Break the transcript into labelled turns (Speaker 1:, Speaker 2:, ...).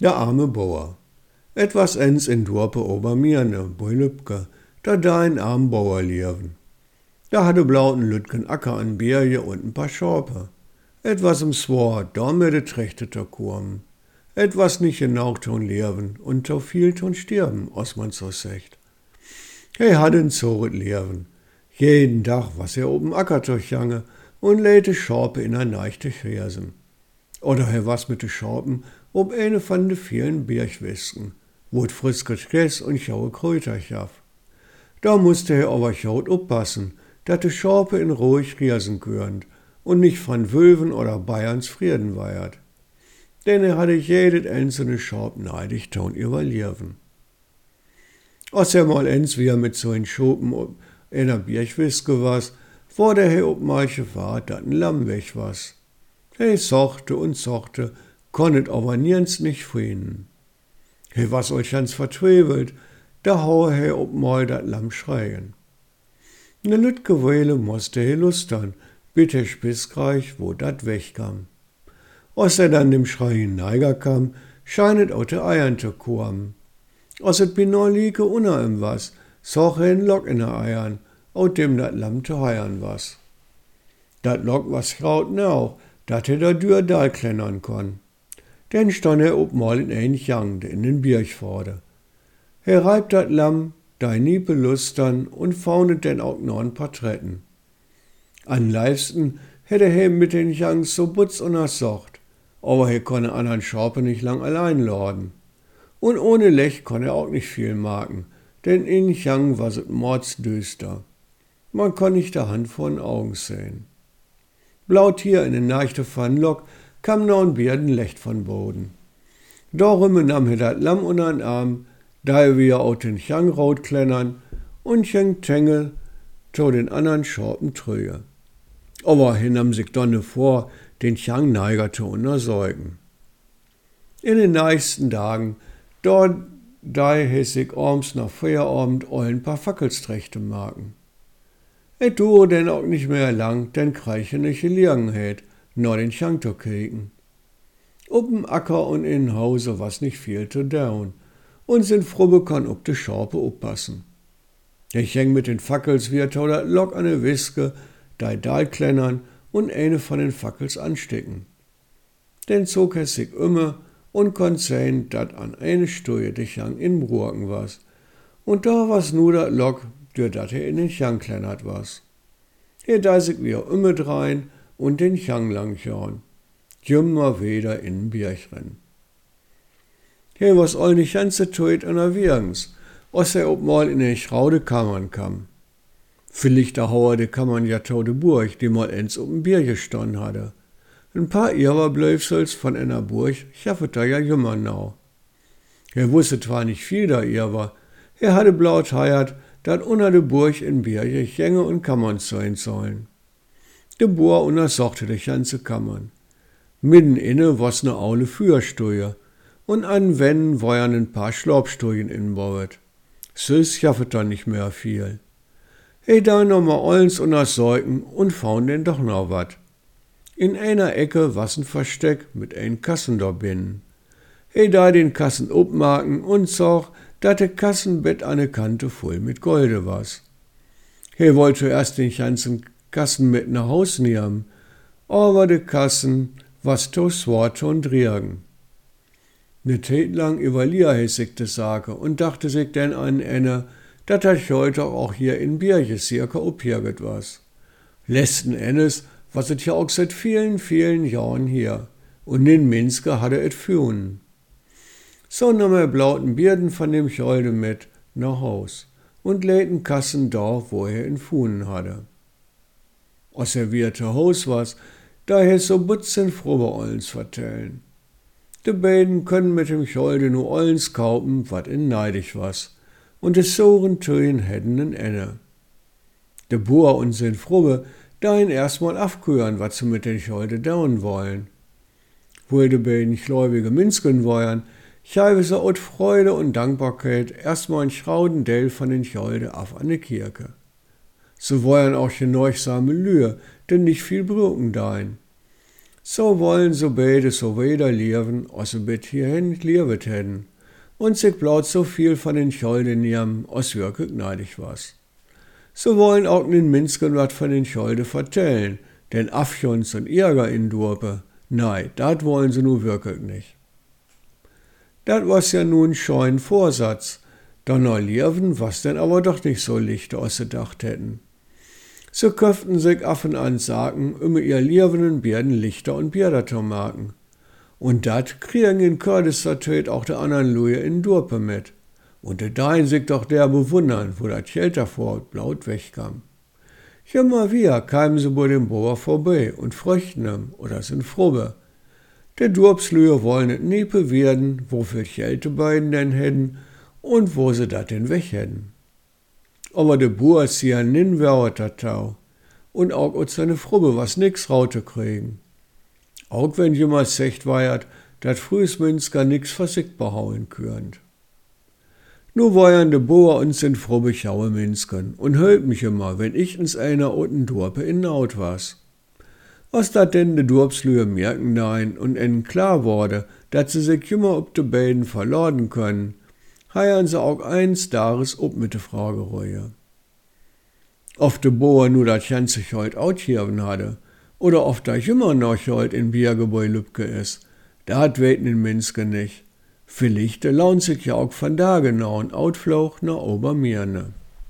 Speaker 1: Der arme Bauer. Etwas ens in Dorpe Obermirne, bei Lübke, da da ein arm Bauer lieven. Da hatte blauten Lütgen Acker an Bierje und ein paar Schorpe. Etwas im Swar, da mir de trächteter Kurm. Etwas nicht genau ton lewen und to viel ton stirben, os man so secht. Hatte ein Zoret lewen. Jeden Tag was er oben Acker durchjange und lähte Schorpe in ein neichte Fersen. Oder er was mit de Schorpen ob eine von de vielen Birchwesken, wo frisket Gess und schaue Kräuter schaff. Da musste er aber schaut oppassen, dat de Schorpe in ruhig riesen könnt und nicht von Wölven oder Bayerns Frieden weiert. Denn er hatte jedet einzelne Schorp neidig ton überlieven. Als er mal ens wie er mit so ein Schopen ob einer Birchwiske was, vor der er ob manche Fahrt dat ein Lamm weg was. He sochte und sochte, konnet aber nirgends nicht finden. He was euch ganz vertwebelt, da haue he ob mal dat Lamm schreien. Ne lütge Weile musste he lustern, bitte spissreich, wo dat wegkam. Als er dann dem Schreien Neiger kam, scheinet auch de Eiern zu kommen. Als et binor liege unna im was, soch er en Lock in de Eiern, aus dem dat Lamm zu heiern was. Dat Lock was graut auch, dat er da dür da klennern kon. Denn stand er ob mal in ein Jang, in den Birch vorde. Er reibt dat Lamm, dei nie belustern und faunet denn auch noch ein paar Tretten. An leifsten hätte er mit den Jangs so butz und ersocht, aber er konne andern Schorpe nicht lang allein lorden. Und ohne Lech konne er auch nicht viel marken, denn in Jang war es mordsdüster. Man konn nicht der Hand vor den Augen sehen. Blaut hier in den neichte Pfannlock kam noch ein Bierdenlecht von Boden. Darum nahm er dat Lamm unter den Arm, da wieder aus den Chang raut klennern und Cheng Tengel to den anderen Schorpen trüge. Aber er nahm sich donne vor, den Chang Neiger zu untersäugen. In den nächsten Tagen, dort da hässig orms nach Feierabend ein paar Fackelstrechte marken. Et du denn auch nicht mehr lang, denn Kreiche nicht Gelegenheit, nur den Chang zu kriegen. Ob'n Acker und in Hause was nicht viel zu down, und sind froh kann ob de Schorpe oppassen. Ich häng mit den Fackels wie toller Lock an de Wiske, dei Dal klennern und eine von den Fackels anstecken. Denn zog es sich immer und konnt sehen, dat an eine Stuje de Chang in Brurken was. Und da was nur dat Lock, der dat in den Chang klennert was. Er da sich wie immer drein und den Chang lang schauen. Jümmer wieder in Birch rennen. Hier was all nicht ganze Tuit an der Wirgens, os er ob mal in den Schraude Kammern kam. Vielleicht der Hauer de Kammern ja tode Burg, die mal ens um Bier gestanden hatte. Ein paar ihrer Blöfsels von einer Burg schaffet er ja jümmer nau. Er wusste zwar nicht viel da ihr war, er hatte blaut heiert, dat unter de Burg in Birche Gänge und Kammern sein sollen. De Bohr untersuchte de ganze Kammern. Mitten inne was ne aule Führstuje, und an Wänden waren ein paar Schlaubstudien inbauet. Süß schaffet dann nicht mehr viel. He da noch mal allens untersäugen und faun denn doch noch wat. In einer Ecke was ein Versteck mit ein Kassen da binnen. He da den Kassen obmarken und zog, dat de Kassenbett de Kante voll mit Golde was. He wollte erst den ganzen Kassen mit nach Haus nehmen, aber de Kassen was to swart und driegen. Ne Tät lang überlier hessig de Sage und dachte sich denn an enne, dat hat heute auch hier in Bierche circa opjerget was. Letzten Endes was et ja auch seit vielen, vielen Jahren hier und in Minske hatte et führen. So nahm er blauten Bierden von dem Scholde mit nach Haus und läden Kassen da, wo er in Funen hatte. Aus er wierte Haus was, daher so butzen frohe Ollens vertellen. De beiden können mit dem Scholde nur Ollens kaufen, wat in neidig was, und des Soren Töen hätten en Enne. De Boer und sein Frubbe, dahin erstmal afküren, wat sie mit den Scholde dauen wollen. Wo de beiden gläubige Minsken wollen, schreibe sie aus Freude und Dankbarkeit erstmal ein Schraudendell von den Scholde auf die Kirche. So wollen auch geneuchsame Lühe, denn nicht viel Brücken dein. So wollen so beide so wieder leben, als sie bit hierhin gelebt hätten. Und sich blaut so viel von den Scholden nehmen, als wirklich gnädig was. So wollen auch den Minskern wat von den Scholde vertellen, denn Affjons und Ärger in Durpe, nein, dat wollen sie nu wirklich nicht. Dat was ja nun scheun Vorsatz, dann neu leben was denn aber doch nicht so licht als sie gedacht hätten. So köften sich Affen an sagen, immer ihr liebenden Bärden Lichter und Bierder zu machen. Und dat kriegen in Kurdistan tät auch der anderen Luje in Durpe mit. Und der Dein sich doch der bewundern, wo dat Geld davor blaut wegkam. Immer wieder kamen sie bei dem Bauer vorbei und fröchten oder sind frobe. Der Durpslühe wollen et niepe werden, wofür die beiden denn hätten und wo sie dat denn weg hätten aber de sie ja nin Tau. Und auch ut seine Frubbe was nix raute kriegen. Auch wenn jemals secht weiert, dat frühes Münsker nix versickt behauen könnt. Nu weiern de Boer und sind frubbe Schaue Minskern und höllt mich immer, wenn ich ins einer unten Dorpe in Naut was. Was dat denn de Dorpslühe merken nein und en klar wurde, dat sie sich immer ob de beiden verladen können, heiern sie auch eins Dares ob mit der Fragereue. Ob de Boer nu dat ganze heut outgeben hatte, oder ob da immer noch heut in Biergebäu Lübke is, dat weten in Minske nicht. Vielleicht lohnt sich ja auch von da genau ein Outflug nach Obermirne.